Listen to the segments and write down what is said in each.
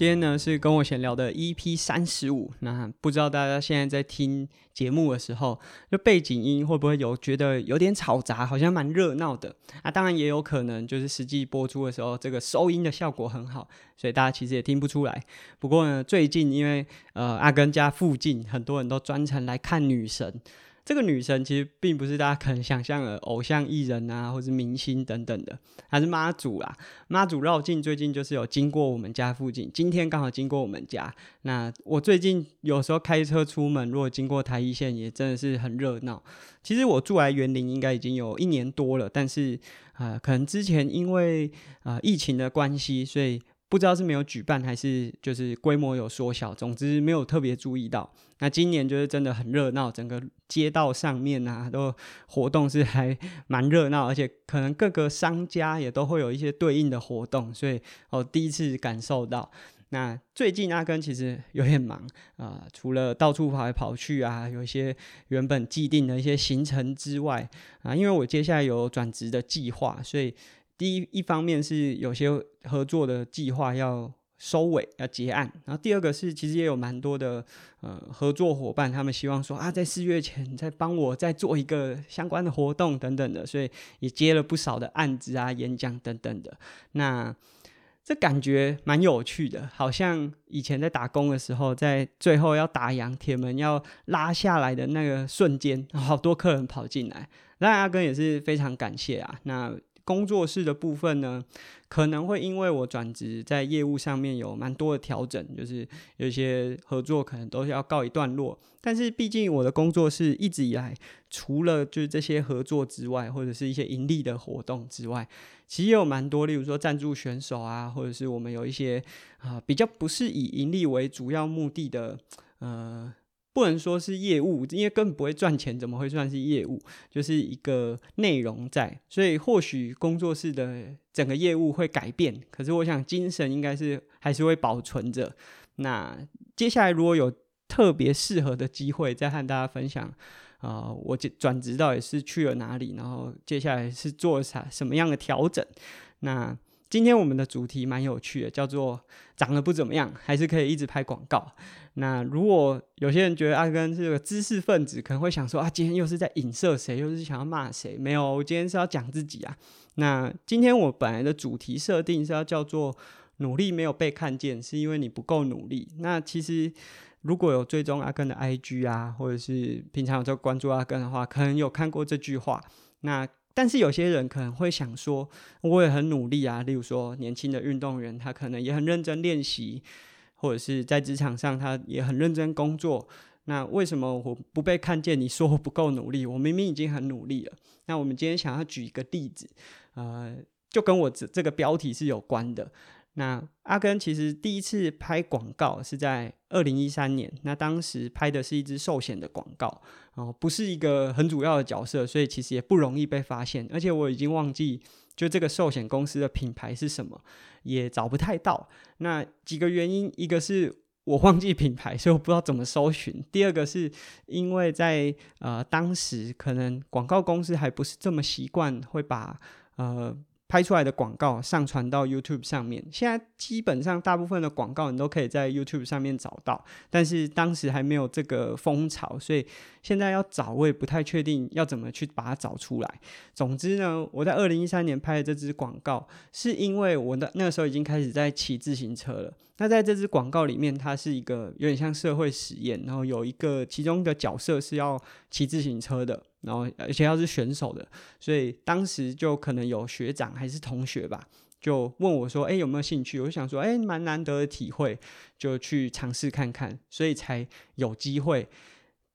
今天呢是跟我闲聊的 EP 三十五，那不知道大家现在在听节目的时候，就背景音会不会有觉得有点吵杂，好像蛮热闹的啊？当然也有可能就是实际播出的时候，这个收音的效果很好，所以大家其实也听不出来。不过呢，最近因为呃阿根家附近很多人都专程来看女神。这个女神其实并不是大家可能想象的偶像艺人啊，或是明星等等的，还是妈祖啦。妈祖绕境最近就是有经过我们家附近，今天刚好经过我们家。那我最近有时候开车出门，如果经过台一线，也真的是很热闹。其实我住来园林应该已经有一年多了，但是、呃，可能之前因为、呃、疫情的关系，所以。不知道是没有举办还是就是规模有缩小，总之没有特别注意到。那今年就是真的很热闹，整个街道上面啊都活动是还蛮热闹，而且可能各个商家也都会有一些对应的活动，所以我第一次感受到。那最近阿根其实有点忙啊、除了到处跑来跑去啊，有一些原本既定的一些行程之外啊，因为我接下来有转职的计划，所以。第一一方面是有些合作的计划要收尾要结案，然后第二个是其实也有蛮多的呃合作伙伴，他们希望说啊，在四月前再帮我再做一个相关的活动等等的，所以也接了不少的案子啊、演讲等等的。那这感觉蛮有趣的，好像以前在打工的时候，在最后要打烊、铁门要拉下来的那个瞬间，好多客人跑进来，那阿根也是非常感谢啊。那工作室的部分呢，可能会因为我转职，在业务上面有蛮多的调整，就是有一些合作可能都是要告一段落。但是毕竟我的工作室一直以来，除了就是这些合作之外，或者是一些盈利的活动之外，其实也有蛮多，例如说赞助选手啊，或者是我们有一些啊、比较不是以盈利为主要目的的，呃。不能说是业务，因为根本不会赚钱，怎么会算是业务？就是一个内容在，所以或许工作室的整个业务会改变，可是我想精神应该是还是会保存着。那接下来如果有特别适合的机会，再和大家分享啊、呃，我转职到底是去了哪里，然后接下来是做啥什么样的调整？那。今天我们的主题蛮有趣的，叫做长得不怎么样，还是可以一直拍广告。那如果有些人觉得阿根是个知识分子，可能会想说啊，今天又是在影射谁，又是想要骂谁？没有，我今天是要讲自己啊。那今天我本来的主题设定是要叫做努力没有被看见，是因为你不够努力。那其实如果有追踪阿根的 IG 啊，或者是平常有在关注阿根的话，可能有看过这句话。那但是有些人可能会想说，我也很努力啊。例如说，年轻的运动员，他可能也很认真练习，或者是在职场上他也很认真工作。那为什么我不被看见？你说我不够努力，我明明已经很努力了。那我们今天想要举一个例子，呃，就跟我这这个标题是有关的。那阿根其实第一次拍广告是在二零一三年，那当时拍的是一支寿险的广告哦，不是一个很主要的角色，所以其实也不容易被发现。而且我已经忘记就这个寿险公司的品牌是什么，也找不太到。那几个原因，一个是我忘记品牌，所以我不知道怎么搜寻；第二个是因为在呃当时可能广告公司还不是这么习惯会把呃。拍出来的广告上传到 YouTube 上面，现在基本上大部分的广告你都可以在 YouTube 上面找到，但是当时还没有这个风潮，所以现在要找我也不太确定要怎么去把它找出来。总之呢，我在二零一三年拍的这支广告，是因为我的那个时候已经开始在骑自行车了。那在这支广告里面，它是一个有点像社会实验，然后有一个其中的角色是要骑自行车的。然后，而且要是选手的，所以当时就可能有学长还是同学吧，就问我说：“哎，有没有兴趣？”我就想说：“哎，蛮难得的体会，就去尝试看看。”所以才有机会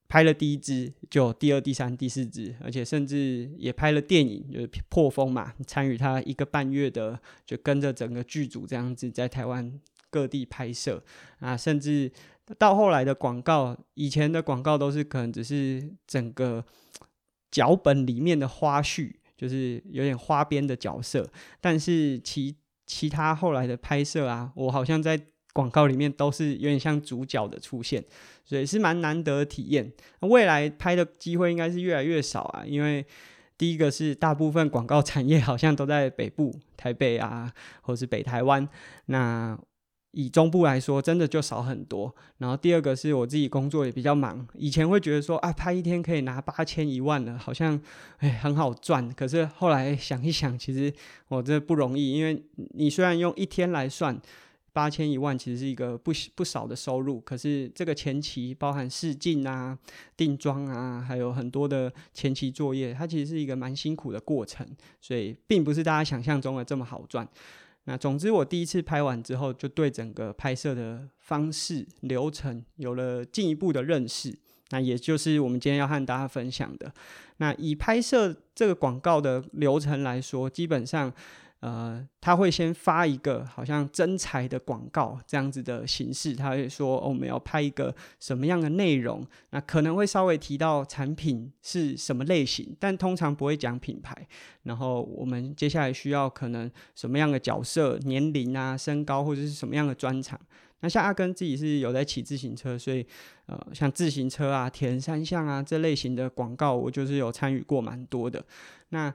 拍了第一支，就第二、第三、第四支，而且甚至也拍了电影，就是破风嘛，参与他一个半月的，就跟着整个剧组这样子在台湾各地拍摄啊，甚至到后来的广告，以前的广告都是可能只是整个。脚本里面的花絮就是有点花边的角色。但是其其他后来的拍摄啊，我好像在广告里面都是有点像主角的出现，所以是蛮难得的体验。未来拍的机会应该是越来越少啊，因为第一个是大部分广告产业好像都在北部，台北啊，或是北台湾。那以中部来说，真的就少很多。然后第二个是我自己工作也比较忙，以前会觉得说啊，拍一天可以拿八千一万的，好像哎很好赚。可是后来想一想，其实我这不容易，因为你虽然用一天来算八千一万，其实是一个不不少的收入。可是这个前期包含试镜啊、定妆啊，还有很多的前期作业，它其实是一个蛮辛苦的过程，所以并不是大家想象中的这么好赚。那总之，我第一次拍完之后，就对整个拍摄的方式流程有了进一步的认识。那也就是我们今天要和大家分享的。那以拍摄这个广告的流程来说，基本上。呃，他会先发一个好像真才的广告这样子的形式，他会说，哦，我们要拍一个什么样的内容，那可能会稍微提到产品是什么类型，但通常不会讲品牌。然后我们接下来需要可能什么样的角色、年龄啊、身高或者是什么样的专长。那像阿根自己是有在骑自行车，所以呃，像自行车啊、铁人三项啊这类型的广告，我就是有参与过蛮多的。那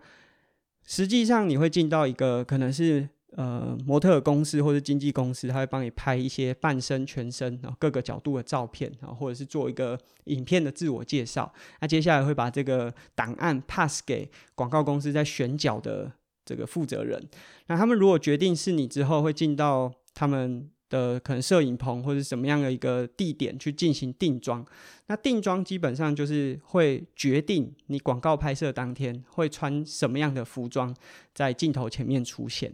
实际上，你会进到一个可能是呃模特公司或者经纪公司，他会帮你拍一些半身、全身然后各个角度的照片啊，或者是做一个影片的自我介绍。那接下来会把这个档案 pass 给广告公司在选角的这个负责人。那他们如果决定是你之后，会进到他们。的可能摄影棚或者什么样的一个地点去进行定妆，那定妆基本上就是会决定你广告拍摄当天会穿什么样的服装在镜头前面出现。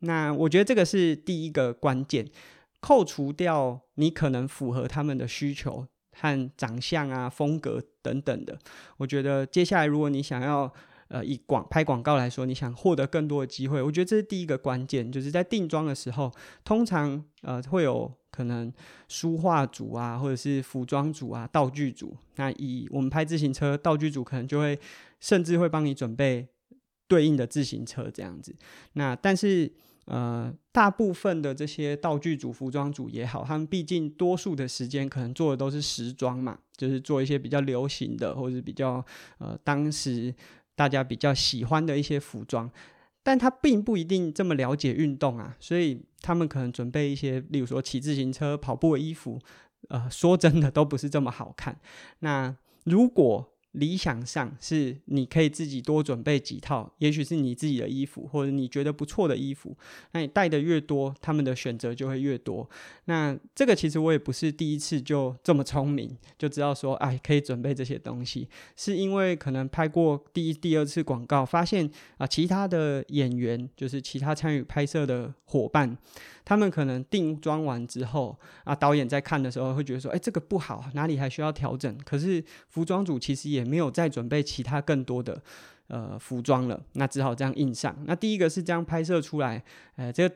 那我觉得这个是第一个关键，扣除掉你可能符合他们的需求和长相啊、风格等等的，我觉得接下来如果你想要。呃，以广拍广告来说，你想获得更多的机会，我觉得这是第一个关键，就是在定妆的时候，通常呃会有可能书画组啊，或者是服装组啊、道具组。那以我们拍自行车，道具组可能就会甚至会帮你准备对应的自行车这样子。那但是呃，大部分的这些道具组、服装组也好，他们毕竟多数的时间可能做的都是时装嘛，就是做一些比较流行的，或者是比较呃当时。大家比较喜欢的一些服装，但他并不一定这么了解运动啊，所以他们可能准备一些，例如说骑自行车、跑步的衣服，呃，说真的都不是这么好看。那如果理想上是你可以自己多准备几套，也许是你自己的衣服，或者你觉得不错的衣服。那你带的越多，他们的选择就会越多。那这个其实我也不是第一次就这么聪明，就知道说，哎，可以准备这些东西，是因为可能拍过第一、第二次广告，发现啊，其他的演员，就是其他参与拍摄的伙伴。他们可能定妆完之后啊，导演在看的时候会觉得说：“哎，这个不好，哪里还需要调整？”可是服装组其实也没有再准备其他更多的呃服装了，那只好这样印上。那第一个是这样拍摄出来，呃，这个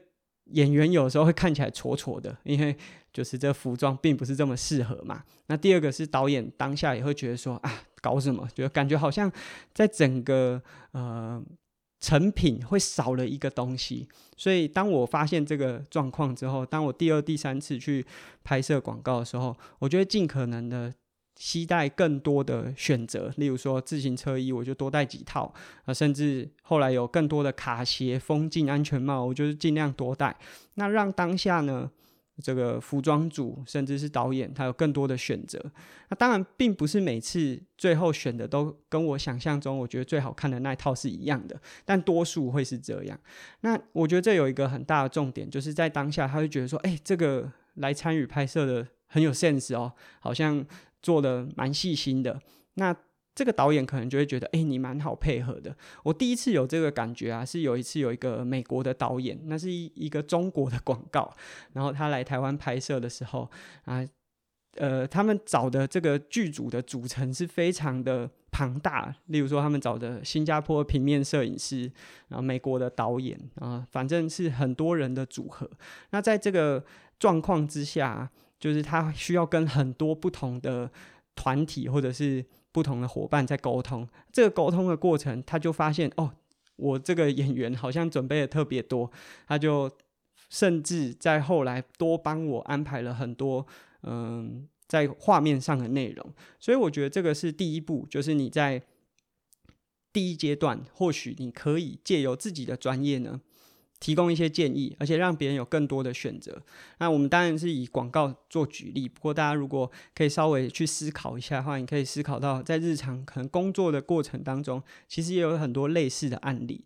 演员有时候会看起来挫挫的，因为就是这服装并不是这么适合嘛。那第二个是导演当下也会觉得说：“啊，搞什么？就感觉好像在整个呃。”成品会少了一个东西，所以当我发现这个状况之后，当我第二、第三次去拍摄广告的时候，我就会尽可能的携带更多的选择，例如说自行车衣，我就多带几套啊，甚至后来有更多的卡鞋、风镜、安全帽，我就是尽量多带，那让当下呢，这个服装组甚至是导演，他有更多的选择。那当然，并不是每次最后选的都跟我想象中我觉得最好看的那一套是一样的，但多数会是这样。那我觉得这有一个很大的重点，就是在当下，他会觉得说：“哎，这个来参与拍摄的很有 sense 哦，好像做的蛮细心的。”那这个导演可能就会觉得，哎，你蛮好配合的。我第一次有这个感觉啊，是有一次有一个美国的导演，那是一一个中国的广告，然后他来台湾拍摄的时候啊，呃，他们找的这个剧组的组成是非常的庞大。例如说，他们找的新加坡平面摄影师，然后美国的导演啊，反正是很多人的组合。那在这个状况之下，就是他需要跟很多不同的团体或者是不同的伙伴在沟通，这个沟通的过程，他就发现哦，我这个演员好像准备的特别多，他就甚至在后来多帮我安排了很多嗯，在画面上的内容。所以我觉得这个是第一步，就是你在第一阶段，或许你可以借由自己的专业呢。提供一些建议，而且让别人有更多的选择。那我们当然是以广告做举例，不过大家如果可以稍微去思考一下的话，你可以思考到在日常可能工作的过程当中，其实也有很多类似的案例。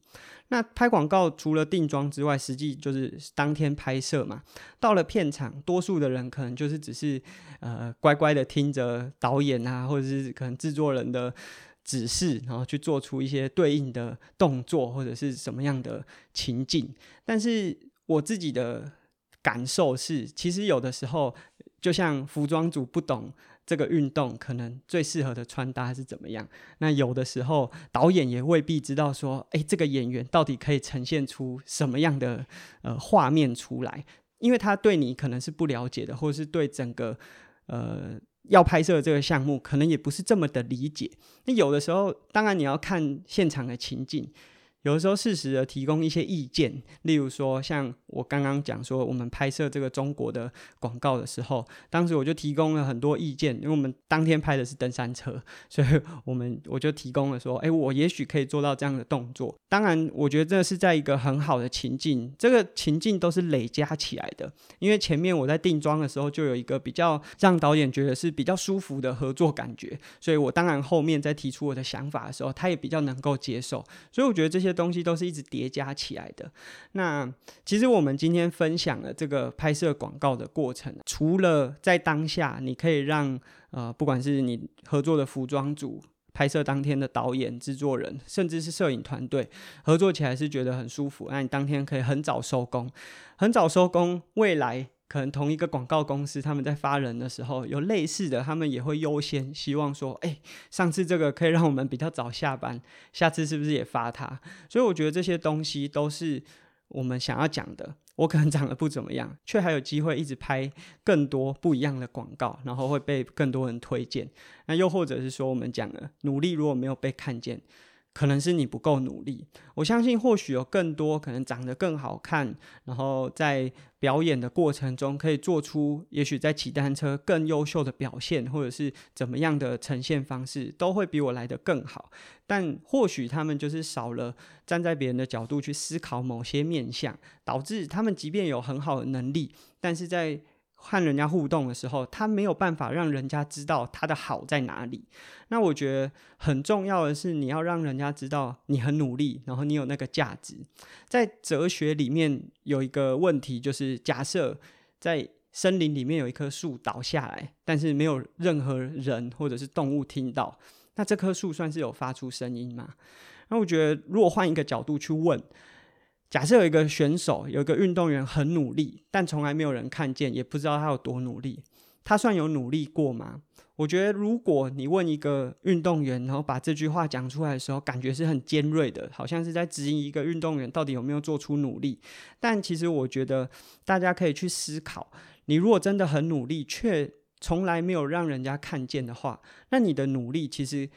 那拍广告除了定妆之外，实际就是当天拍摄嘛。到了片场，多数的人可能就是只是呃乖乖的听着导演啊，或者是可能制作人的。指示，然后去做出一些对应的动作，或者是什么样的情境。但是我自己的感受是，其实有的时候，就像服装组不懂这个运动可能最适合的穿搭是怎么样，那有的时候导演也未必知道说，诶，这个演员到底可以呈现出什么样的呃画面出来，因为他对你可能是不了解的，或者是对整个呃。要拍摄这个项目，可能也不是这么的理解。那有的时候，当然你要看现场的情境。有的时候适时的提供一些意见，例如说像我刚刚讲说，我们拍摄这个中国的广告的时候，当时我就提供了很多意见，因为我们当天拍的是登山车，所以我们我就提供了说，哎，我也许可以做到这样的动作。当然，我觉得这是在一个很好的情境，这个情境都是累加起来的。因为前面我在定妆的时候，就有一个比较让导演觉得是比较舒服的合作感觉，所以我当然后面在提出我的想法的时候，他也比较能够接受。所以我觉得这些。东西都是一直叠加起来的。那其实我们今天分享的这个拍摄广告的过程，除了在当下你可以让呃，不管是你合作的服装组、拍摄当天的导演、制作人，甚至是摄影团队合作起来是觉得很舒服，那你当天可以很早收工，很早收工，未来。可能同一个广告公司，他们在发人的时候有类似的，他们也会优先希望说，哎，上次这个可以让我们比较早下班，下次是不是也发他？所以我觉得这些东西都是我们想要讲的。我可能长得不怎么样，却还有机会一直拍更多不一样的广告，然后会被更多人推荐。那又或者是说，我们讲的努力如果没有被看见。可能是你不够努力，我相信或许有更多可能长得更好看，然后在表演的过程中可以做出，也许在骑单车更优秀的表现，或者是怎么样的呈现方式，都会比我来得更好。但或许他们就是少了站在别人的角度去思考某些面向，导致他们即便有很好的能力，但是在和人家互动的时候，他没有办法让人家知道他的好在哪里。那我觉得很重要的是，你要让人家知道你很努力，然后你有那个价值。在哲学里面有一个问题，就是假设在森林里面有一棵树倒下来，但是没有任何人或者是动物听到，那这棵树算是有发出声音吗？那我觉得，如果换一个角度去问。假设有一个选手，有一个运动员很努力，但从来没有人看见，也不知道他有多努力，他算有努力过吗？我觉得，如果你问一个运动员，然后把这句话讲出来的时候，感觉是很尖锐的，好像是在质疑一个运动员到底有没有做出努力。但其实，我觉得大家可以去思考：你如果真的很努力，却从来没有让人家看见的话，那你的努力其实。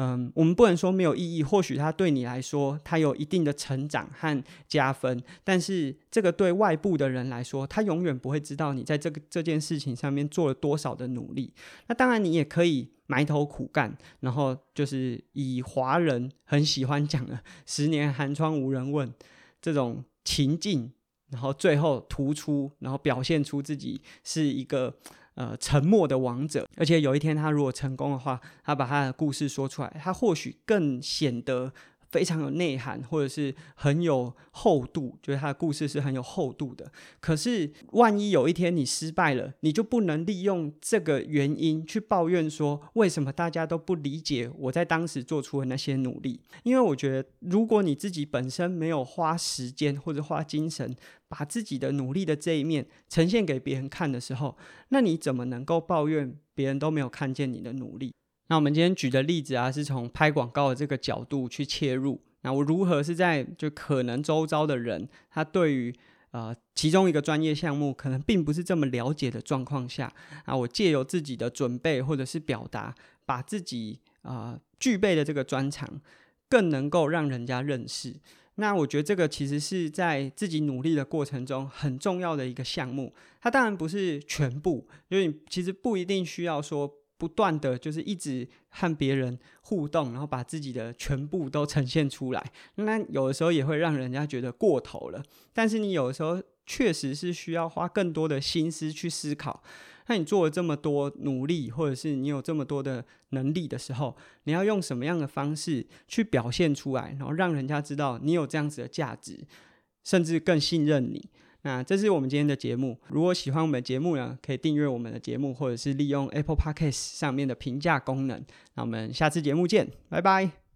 嗯，我们不能说没有意义，或许它对你来说，它有一定的成长和加分，但是这个对外部的人来说，他永远不会知道你在这个这件事情上面做了多少的努力。那当然，你也可以埋头苦干，然后就是以华人很喜欢讲的“十年寒窗无人问”这种情境，然后最后突出，然后表现出自己是一个。呃，沉默的王者，而且有一天他如果成功的话，他把他的故事说出来，他或许更显得。非常有内涵，或者是很有厚度，觉得他的故事是很有厚度的。可是，万一有一天你失败了，你就不能利用这个原因去抱怨说，为什么大家都不理解我在当时做出的那些努力？因为我觉得，如果你自己本身没有花时间或者花精神，把自己的努力的这一面呈现给别人看的时候，那你怎么能够抱怨别人都没有看见你的努力？那我们今天举的例子啊，是从拍广告的这个角度去切入。那我如何是在就可能周遭的人，他对于呃其中一个专业项目可能并不是这么了解的状况下，啊，我借由自己的准备或者是表达，把自己啊、呃、具备的这个专长，更能够让人家认识。那我觉得这个其实是在自己努力的过程中很重要的一个项目。它当然不是全部，因为你其实不一定需要说不断的就是一直和别人互动，然后把自己的全部都呈现出来。那有的时候也会让人家觉得过头了。但是你有的时候确实是需要花更多的心思去思考。那你做了这么多努力，或者是你有这么多的能力的时候，你要用什么样的方式去表现出来，然后让人家知道你有这样子的价值，甚至更信任你。那这是我们今天的节目。如果喜欢我们的节目呢，可以订阅我们的节目，或者是利用 Apple Podcast 上面的评价功能。那我们下次节目见，拜拜。